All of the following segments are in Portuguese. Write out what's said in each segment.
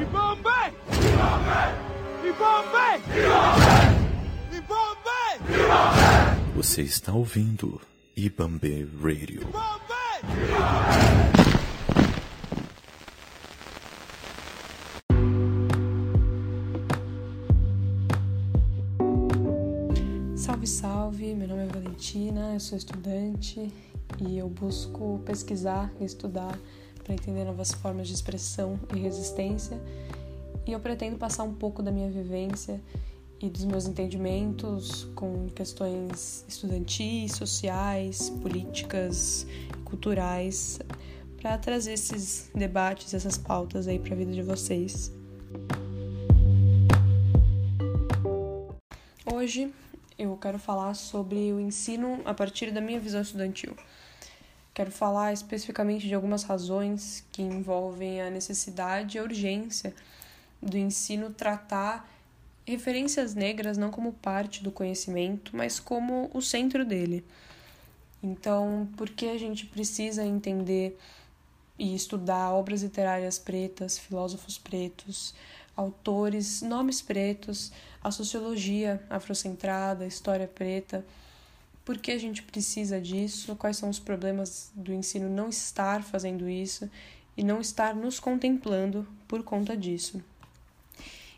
Ibambe! Ibambe! Ibambe! Você está ouvindo Ibambe Radio. Salve, salve! Meu nome é Valentina, eu sou estudante e eu busco pesquisar e estudar para entender novas formas de expressão e resistência. E eu pretendo passar um pouco da minha vivência e dos meus entendimentos com questões estudantis, sociais, políticas, culturais, para trazer esses debates, essas pautas aí para a vida de vocês. Hoje eu quero falar sobre o ensino a partir da minha visão estudantil. Quero falar especificamente de algumas razões que envolvem a necessidade e a urgência do ensino tratar referências negras não como parte do conhecimento, mas como o centro dele. Então, por que a gente precisa entender e estudar obras literárias pretas, filósofos pretos, autores, nomes pretos, a sociologia afrocentrada, a história preta. Por que a gente precisa disso? Quais são os problemas do ensino não estar fazendo isso e não estar nos contemplando por conta disso?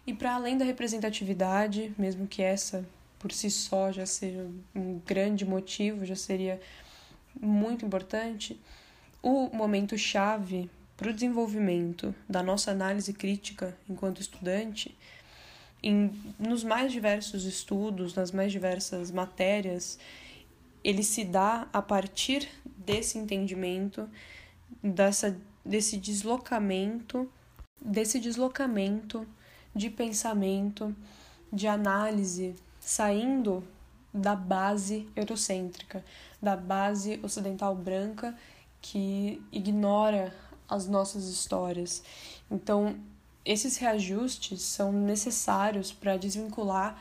E para além da representatividade, mesmo que essa por si só já seja um grande motivo, já seria muito importante, o momento chave para o desenvolvimento da nossa análise crítica enquanto estudante, em, nos mais diversos estudos, nas mais diversas matérias, ele se dá a partir desse entendimento, dessa, desse deslocamento, desse deslocamento de pensamento, de análise, saindo da base eurocêntrica, da base ocidental branca que ignora as nossas histórias. Então, esses reajustes são necessários para desvincular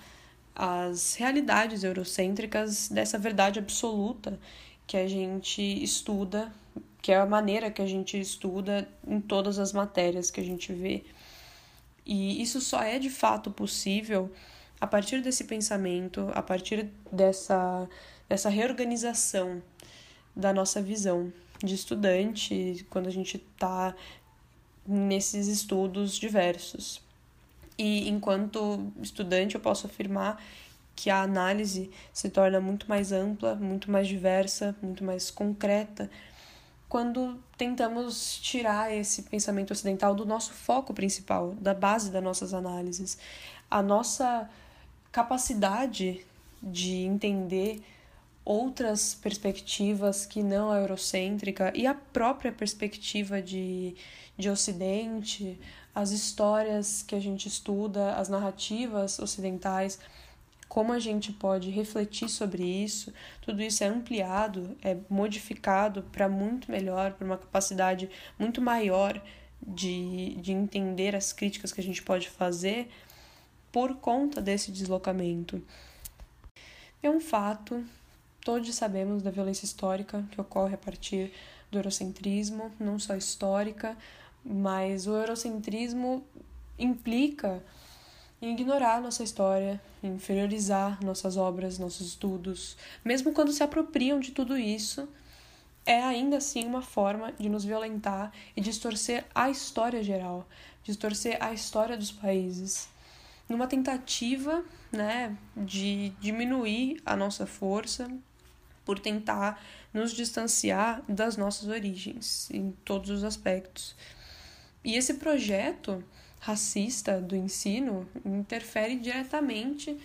as realidades eurocêntricas dessa verdade absoluta que a gente estuda, que é a maneira que a gente estuda em todas as matérias que a gente vê. E isso só é de fato possível a partir desse pensamento, a partir dessa, dessa reorganização da nossa visão de estudante quando a gente está nesses estudos diversos. E enquanto estudante, eu posso afirmar que a análise se torna muito mais ampla, muito mais diversa, muito mais concreta quando tentamos tirar esse pensamento ocidental do nosso foco principal, da base das nossas análises. A nossa capacidade de entender outras perspectivas que não a eurocêntrica e a própria perspectiva de, de Ocidente, as histórias que a gente estuda, as narrativas ocidentais, como a gente pode refletir sobre isso, tudo isso é ampliado, é modificado para muito melhor, para uma capacidade muito maior de, de entender as críticas que a gente pode fazer por conta desse deslocamento. É um fato Todos sabemos da violência histórica que ocorre a partir do eurocentrismo, não só histórica, mas o eurocentrismo implica em ignorar nossa história, inferiorizar nossas obras, nossos estudos, mesmo quando se apropriam de tudo isso, é ainda assim uma forma de nos violentar e distorcer a história geral, distorcer a história dos países, numa tentativa, né, de diminuir a nossa força, por tentar nos distanciar das nossas origens em todos os aspectos. E esse projeto racista do ensino interfere diretamente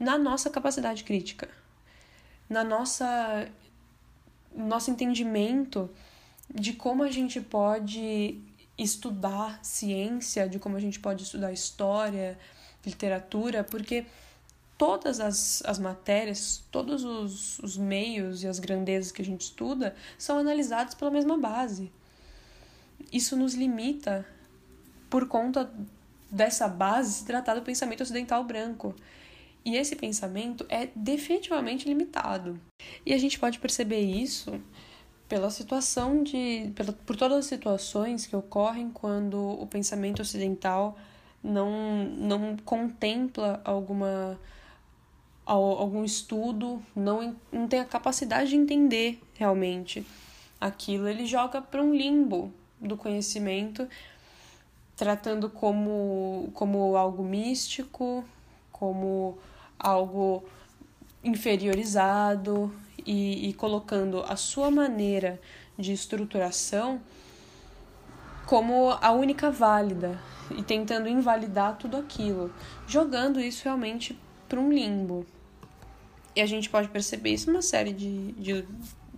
na nossa capacidade crítica, na nossa nosso entendimento de como a gente pode estudar ciência, de como a gente pode estudar história, literatura, porque todas as, as matérias, todos os, os meios e as grandezas que a gente estuda são analisados pela mesma base. Isso nos limita por conta dessa base se tratar do pensamento ocidental branco. E esse pensamento é definitivamente limitado. E a gente pode perceber isso pela situação de. Pela, por todas as situações que ocorrem quando o pensamento ocidental não, não contempla alguma algum estudo, não, não tem a capacidade de entender realmente aquilo, ele joga para um limbo do conhecimento, tratando como, como algo místico, como algo inferiorizado e, e colocando a sua maneira de estruturação como a única válida e tentando invalidar tudo aquilo, jogando isso realmente para um limbo. E a gente pode perceber isso numa série de, de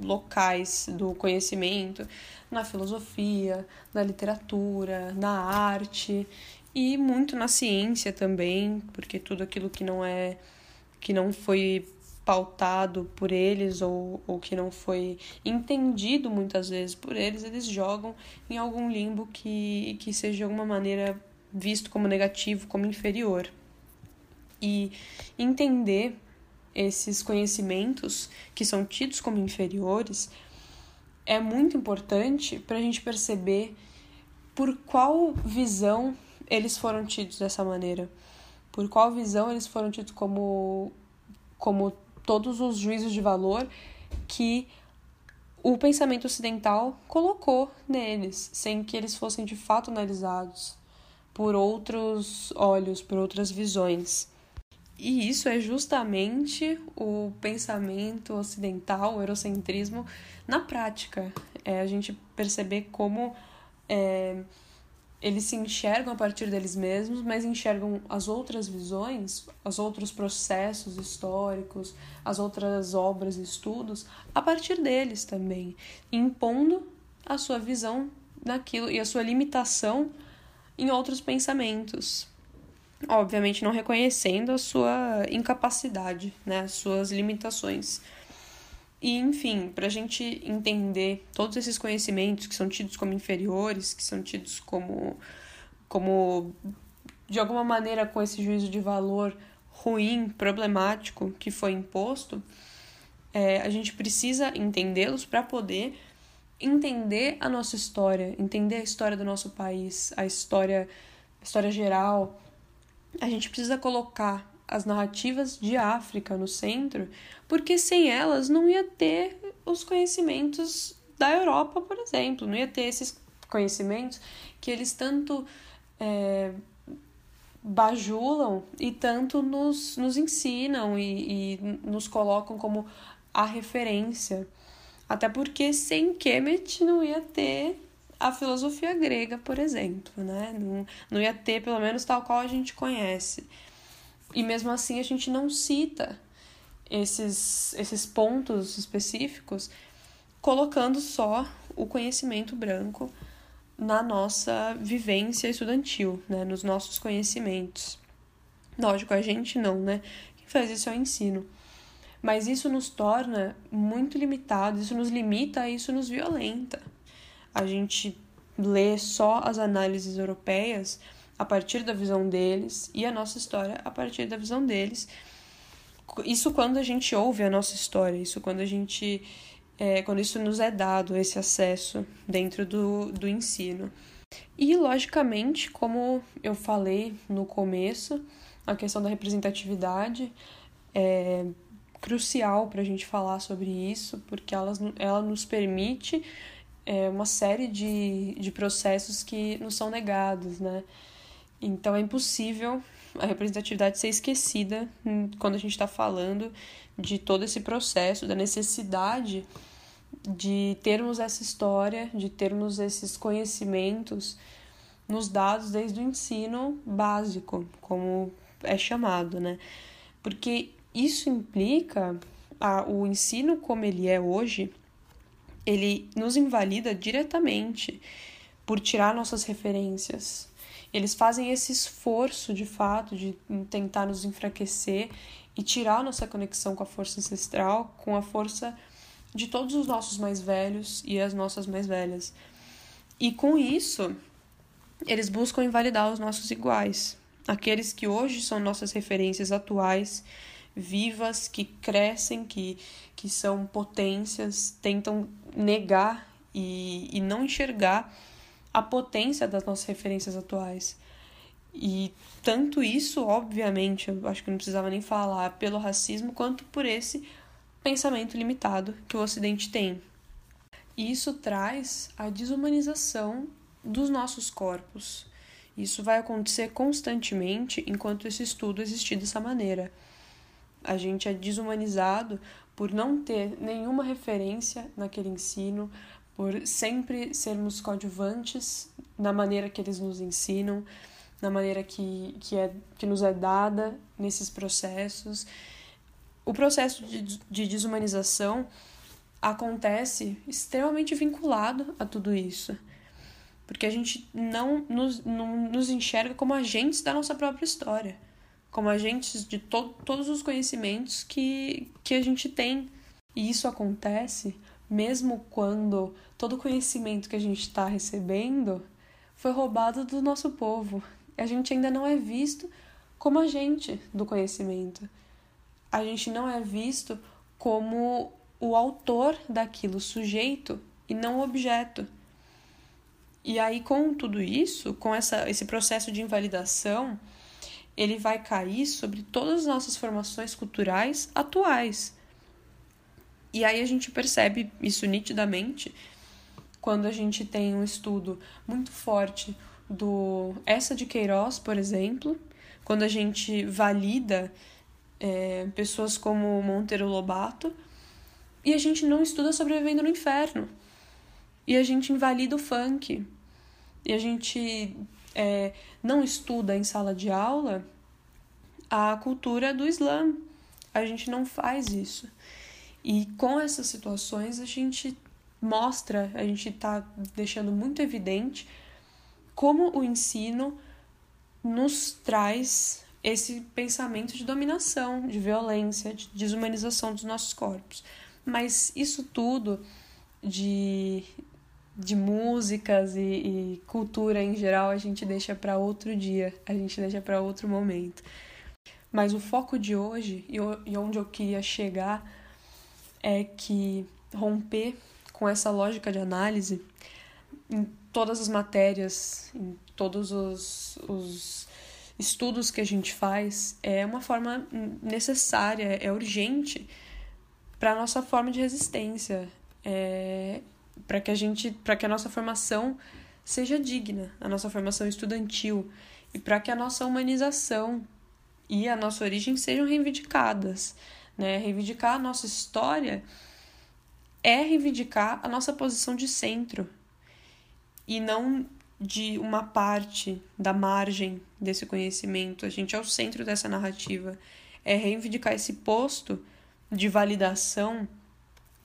locais do conhecimento, na filosofia, na literatura, na arte e muito na ciência também, porque tudo aquilo que não é que não foi pautado por eles ou, ou que não foi entendido muitas vezes por eles, eles jogam em algum limbo que, que seja de alguma maneira visto como negativo, como inferior. E entender esses conhecimentos que são tidos como inferiores é muito importante para a gente perceber por qual visão eles foram tidos dessa maneira, por qual visão eles foram tidos como, como todos os juízos de valor que o pensamento ocidental colocou neles, sem que eles fossem de fato analisados por outros olhos, por outras visões. E isso é justamente o pensamento ocidental, o eurocentrismo, na prática. É a gente perceber como é, eles se enxergam a partir deles mesmos, mas enxergam as outras visões, os outros processos históricos, as outras obras e estudos a partir deles também, impondo a sua visão naquilo e a sua limitação em outros pensamentos obviamente não reconhecendo a sua incapacidade, né, as suas limitações. E, enfim, para a gente entender todos esses conhecimentos que são tidos como inferiores, que são tidos como, como de alguma maneira, com esse juízo de valor ruim, problemático que foi imposto, é, a gente precisa entendê-los para poder entender a nossa história, entender a história do nosso país, a história, a história geral, a gente precisa colocar as narrativas de África no centro, porque sem elas não ia ter os conhecimentos da Europa, por exemplo, não ia ter esses conhecimentos que eles tanto é, bajulam e tanto nos, nos ensinam e, e nos colocam como a referência. Até porque sem Kemet não ia ter a filosofia grega, por exemplo, né? Não, não ia ter, pelo menos, tal qual a gente conhece. E mesmo assim a gente não cita esses, esses pontos específicos, colocando só o conhecimento branco na nossa vivência estudantil, né? nos nossos conhecimentos. Lógico, a gente não, né? Quem faz isso é o ensino. Mas isso nos torna muito limitados, isso nos limita, isso nos violenta a gente lê só as análises europeias a partir da visão deles e a nossa história a partir da visão deles. Isso quando a gente ouve a nossa história, isso quando a gente. É, quando isso nos é dado, esse acesso dentro do, do ensino. E, logicamente, como eu falei no começo, a questão da representatividade é crucial para a gente falar sobre isso, porque ela, ela nos permite é, uma série de, de processos que nos são negados, né? Então é impossível a representatividade ser esquecida quando a gente está falando de todo esse processo, da necessidade de termos essa história, de termos esses conhecimentos nos dados desde o ensino básico, como é chamado, né? Porque isso implica a, o ensino como ele é hoje, ele nos invalida diretamente por tirar nossas referências. Eles fazem esse esforço de fato de tentar nos enfraquecer e tirar nossa conexão com a força ancestral, com a força de todos os nossos mais velhos e as nossas mais velhas. E com isso, eles buscam invalidar os nossos iguais, aqueles que hoje são nossas referências atuais, vivas, que crescem, que, que são potências, tentam negar e, e não enxergar a potência das nossas referências atuais. E tanto isso, obviamente, eu acho que não precisava nem falar, pelo racismo, quanto por esse pensamento limitado que o Ocidente tem. E isso traz a desumanização dos nossos corpos. Isso vai acontecer constantemente enquanto esse estudo existir dessa maneira. A gente é desumanizado por não ter nenhuma referência naquele ensino, por sempre sermos coadjuvantes na maneira que eles nos ensinam, na maneira que, que, é, que nos é dada nesses processos. O processo de, de desumanização acontece extremamente vinculado a tudo isso. Porque a gente não nos, não nos enxerga como agentes da nossa própria história, como agentes de to todos os conhecimentos que, que a gente tem. E isso acontece mesmo quando todo o conhecimento que a gente está recebendo foi roubado do nosso povo. A gente ainda não é visto como agente do conhecimento. A gente não é visto como o autor daquilo, sujeito, e não objeto. E aí, com tudo isso, com essa, esse processo de invalidação, ele vai cair sobre todas as nossas formações culturais atuais. E aí a gente percebe isso nitidamente quando a gente tem um estudo muito forte do essa de Queiroz, por exemplo, quando a gente valida é, pessoas como Monteiro Lobato e a gente não estuda sobrevivendo no inferno e a gente invalida o funk e a gente é, não estuda em sala de aula a cultura do Islã. A gente não faz isso. E com essas situações a gente mostra, a gente está deixando muito evidente como o ensino nos traz esse pensamento de dominação, de violência, de desumanização dos nossos corpos. Mas isso tudo de de músicas e, e cultura em geral a gente deixa para outro dia, a gente deixa para outro momento. Mas o foco de hoje e, e onde eu queria chegar é que romper com essa lógica de análise em todas as matérias, em todos os, os estudos que a gente faz, é uma forma necessária, é urgente para a nossa forma de resistência. É, para que a gente, para que a nossa formação seja digna, a nossa formação estudantil e para que a nossa humanização e a nossa origem sejam reivindicadas, né? Reivindicar a nossa história é reivindicar a nossa posição de centro e não de uma parte da margem desse conhecimento. A gente é o centro dessa narrativa. É reivindicar esse posto de validação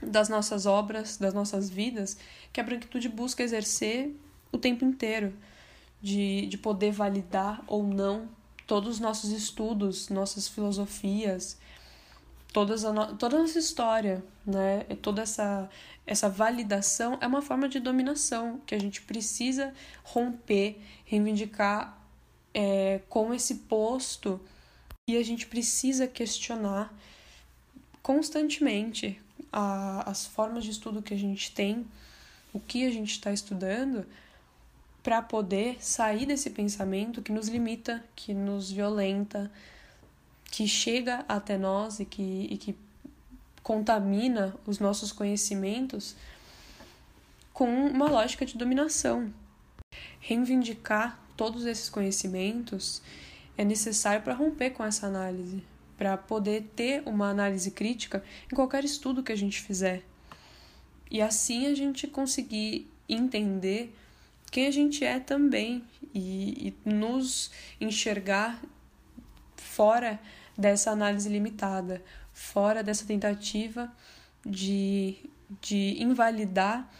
das nossas obras, das nossas vidas, que a branquitude busca exercer o tempo inteiro, de, de poder validar ou não todos os nossos estudos, nossas filosofias, todas a no, toda a nossa história, né? Toda essa, essa validação é uma forma de dominação que a gente precisa romper, reivindicar é, com esse posto e a gente precisa questionar constantemente a, as formas de estudo que a gente tem, o que a gente está estudando, para poder sair desse pensamento que nos limita, que nos violenta, que chega até nós e que, e que contamina os nossos conhecimentos com uma lógica de dominação. Reivindicar todos esses conhecimentos é necessário para romper com essa análise, para poder ter uma análise crítica em qualquer estudo que a gente fizer. E assim a gente conseguir entender quem a gente é também e, e nos enxergar fora dessa análise limitada, fora dessa tentativa de, de invalidar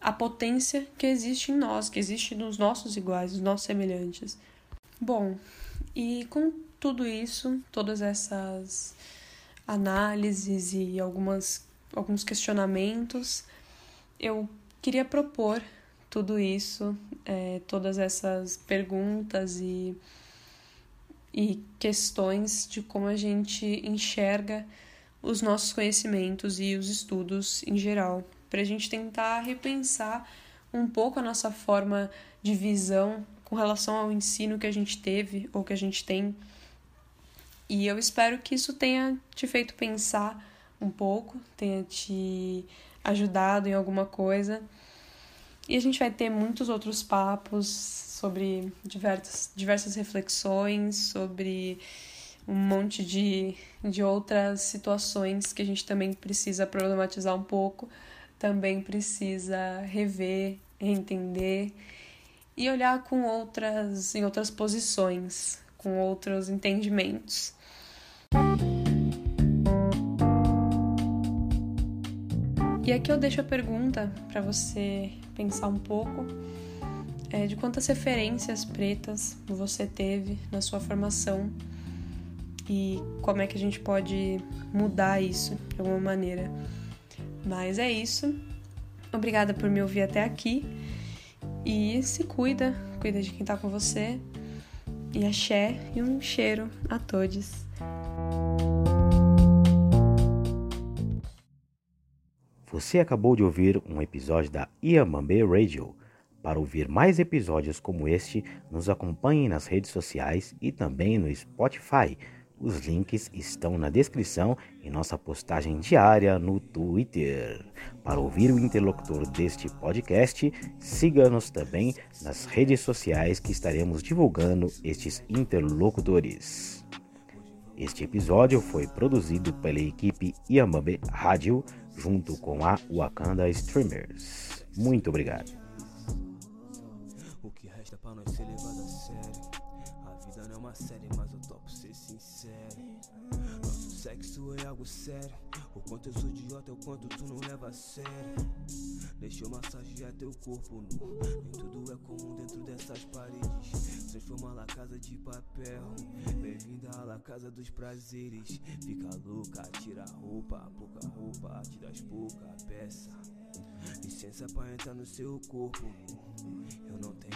a potência que existe em nós, que existe nos nossos iguais, nos nossos semelhantes. Bom, e com tudo isso, todas essas análises e algumas, alguns questionamentos, eu queria propor tudo isso, é, todas essas perguntas e, e questões de como a gente enxerga os nossos conhecimentos e os estudos em geral, para a gente tentar repensar um pouco a nossa forma de visão com relação ao ensino que a gente teve ou que a gente tem. E eu espero que isso tenha te feito pensar um pouco, tenha te ajudado em alguma coisa. E a gente vai ter muitos outros papos sobre diversas, diversas reflexões, sobre um monte de, de outras situações que a gente também precisa problematizar um pouco, também precisa rever, entender e olhar com outras em outras posições, com outros entendimentos. E aqui eu deixo a pergunta para você pensar um pouco é, de quantas referências pretas você teve na sua formação e como é que a gente pode mudar isso de alguma maneira. Mas é isso. Obrigada por me ouvir até aqui. E se cuida, cuida de quem tá com você. E axé e um cheiro a todos. Você acabou de ouvir um episódio da Iamambe Radio. Para ouvir mais episódios como este, nos acompanhe nas redes sociais e também no Spotify. Os links estão na descrição e nossa postagem diária no Twitter. Para ouvir o interlocutor deste podcast, siga-nos também nas redes sociais que estaremos divulgando estes interlocutores. Este episódio foi produzido pela equipe Yamabe Rádio junto com a Wakanda Streamers. Muito obrigado. O que resta para nós ser levado a sério? Não é uma série, mas eu topo ser sincero. Nosso sexo é algo sério. O quanto eu sou idiota, o quanto tu não leva a sério. Deixa eu massagear teu corpo nu. Nem tudo é comum dentro dessas paredes. Transforma la casa de papel. Bem-vinda à la casa dos prazeres. Fica louca, tira a roupa, pouca roupa, te das pouca peça. Licença pra entrar no seu corpo. Eu não tenho